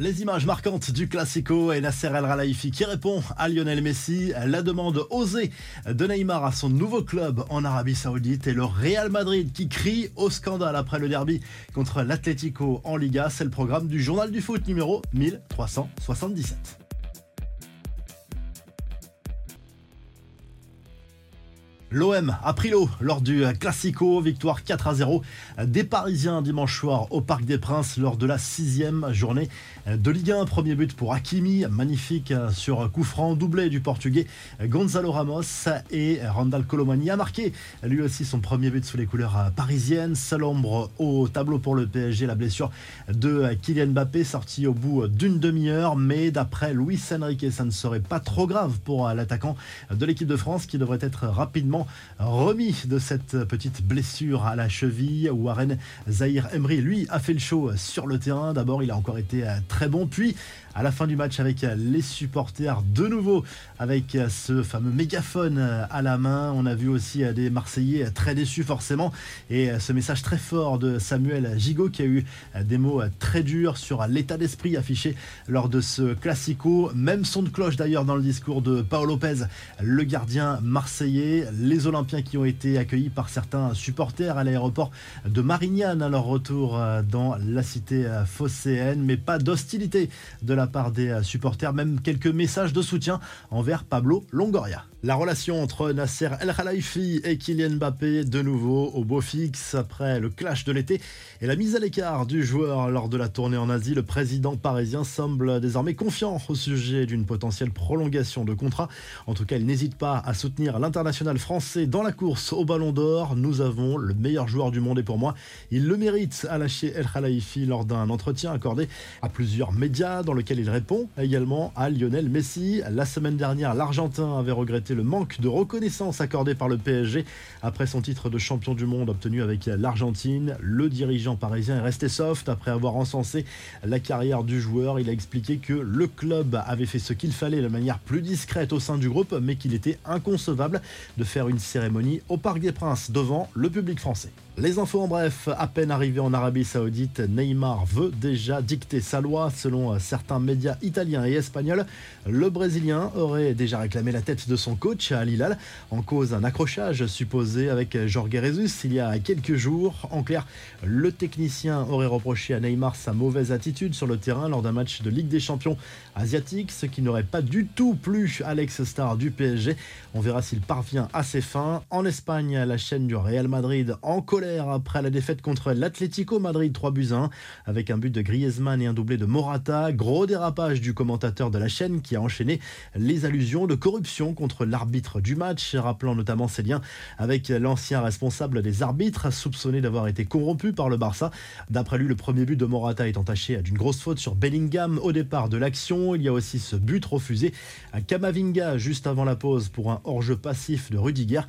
Les images marquantes du Classico et Nasser El Khelaifi qui répond à Lionel Messi, la demande osée de Neymar à son nouveau club en Arabie Saoudite et le Real Madrid qui crie au scandale après le derby contre l'Atlético en Liga. C'est le programme du journal du foot numéro 1377. L'OM a pris l'eau lors du Classico, victoire 4 à 0 des Parisiens dimanche soir au Parc des Princes lors de la sixième journée de Ligue 1. Premier but pour Hakimi, magnifique sur coup franc, doublé du Portugais Gonzalo Ramos et Randall Colomani a marqué lui aussi son premier but sous les couleurs parisiennes. Seul ombre au tableau pour le PSG, la blessure de Kylian Mbappé sortie au bout d'une demi-heure, mais d'après Luis Enrique, ça ne serait pas trop grave pour l'attaquant de l'équipe de France qui devrait être rapidement remis de cette petite blessure à la cheville. Warren Zahir Emery, lui, a fait le show sur le terrain. D'abord, il a encore été très bon, puis à la fin du match avec les supporters de nouveau avec ce fameux mégaphone à la main. On a vu aussi des Marseillais très déçus forcément et ce message très fort de Samuel Gigot qui a eu des mots très durs sur l'état d'esprit affiché lors de ce classico. Même son de cloche d'ailleurs dans le discours de Paolo Lopez, le gardien marseillais les Olympiens qui ont été accueillis par certains supporters à l'aéroport de Marignane à leur retour euh, dans la cité euh, phocéenne, mais pas d'hostilité de la part des euh, supporters, même quelques messages de soutien envers Pablo Longoria. La relation entre Nasser El Khelaifi et Kylian Mbappé de nouveau au beau fixe après le clash de l'été et la mise à l'écart du joueur lors de la tournée en Asie. Le président parisien semble désormais confiant au sujet d'une potentielle prolongation de contrat. En tout cas, il n'hésite pas à soutenir l'international français dans la course au Ballon d'Or. Nous avons le meilleur joueur du monde et pour moi, il le mérite, a lâché El Khelaifi lors d'un entretien accordé à plusieurs médias dans lequel il répond également à Lionel Messi. La semaine dernière, l'Argentin avait regretté le manque de reconnaissance accordé par le PSG après son titre de champion du monde obtenu avec l'Argentine. Le dirigeant parisien est resté soft après avoir encensé la carrière du joueur. Il a expliqué que le club avait fait ce qu'il fallait de manière plus discrète au sein du groupe, mais qu'il était inconcevable de faire une cérémonie au Parc des Princes devant le public français. Les infos en bref, à peine arrivé en Arabie Saoudite, Neymar veut déjà dicter sa loi. Selon certains médias italiens et espagnols, le Brésilien aurait déjà réclamé la tête de son coach à Hilal en cause d'un accrochage supposé avec Jorge Jesus il y a quelques jours. En clair, le technicien aurait reproché à Neymar sa mauvaise attitude sur le terrain lors d'un match de Ligue des Champions asiatique, ce qui n'aurait pas du tout plu à l'ex-star du PSG. On verra s'il parvient à ses fins. En Espagne, la chaîne du Real Madrid en colère après la défaite contre l'Atlético Madrid 3 buts 1 avec un but de Griezmann et un doublé de Morata. Gros dérapage du commentateur de la chaîne qui a enchaîné les allusions de corruption contre l'arbitre du match, rappelant notamment ses liens avec l'ancien responsable des arbitres soupçonné d'avoir été corrompu par le Barça. D'après lui, le premier but de Morata est entaché d'une grosse faute sur Bellingham au départ de l'action. Il y a aussi ce but refusé à Kamavinga juste avant la pause pour un hors-jeu passif de Rudiger.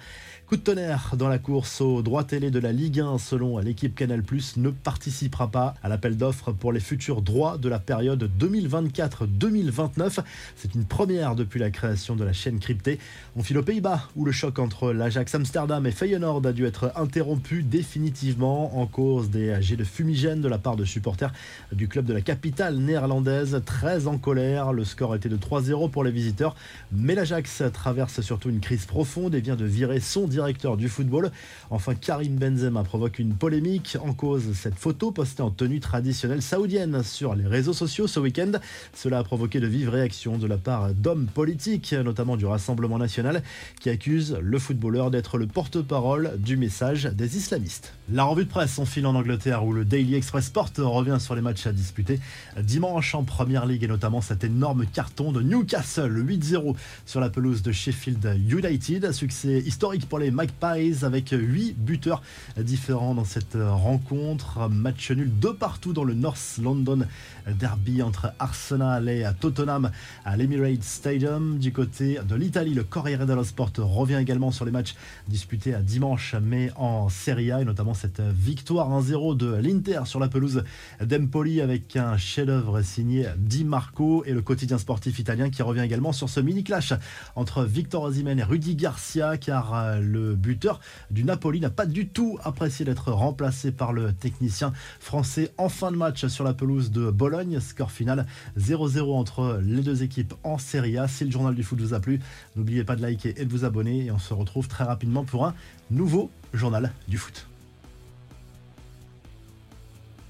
Coup de tonnerre dans la course au droit télé de la Ligue 1 selon l'équipe Canal+, ne participera pas à l'appel d'offres pour les futurs droits de la période 2024-2029. C'est une première depuis la création de la chaîne cryptée. On file aux Pays-Bas où le choc entre l'Ajax Amsterdam et Feyenoord a dû être interrompu définitivement en cause des jets de fumigène de la part de supporters du club de la capitale néerlandaise. Très en colère, le score était de 3-0 pour les visiteurs, mais l'Ajax traverse surtout une crise profonde et vient de virer son directeur du football. Enfin, Karim Benzema provoque une polémique en cause cette photo postée en tenue traditionnelle saoudienne sur les réseaux sociaux ce week-end. Cela a provoqué de vives réactions de la part d'hommes politiques, notamment du Rassemblement national, qui accusent le footballeur d'être le porte-parole du message des islamistes. La revue de presse file en Angleterre où le Daily Express Sport revient sur les matchs à disputer dimanche en Première Ligue et notamment cet énorme carton de Newcastle 8-0 sur la pelouse de Sheffield United. Succès historique pour les Magpies avec 8 buteurs différents dans cette rencontre. Match nul de partout dans le North London Derby entre Arsenal et Tottenham à l'Emirates Stadium. Du côté de l'Italie, le Corriere dello Sport revient également sur les matchs disputés à dimanche, mais en Serie A, et notamment cette victoire 1-0 de l'Inter sur la pelouse d'Empoli avec un chef-d'œuvre signé Di Marco et le quotidien sportif italien qui revient également sur ce mini clash entre Victor Osimhen et Rudy Garcia car le buteur du Napoli n'a pas du tout apprécié d'être remplacé par le technicien français en fin de match sur la pelouse de Bologne. Score final 0-0 entre les deux équipes en Serie A. Si le journal du foot vous a plu, n'oubliez pas de liker et de vous abonner et on se retrouve très rapidement pour un nouveau journal du foot.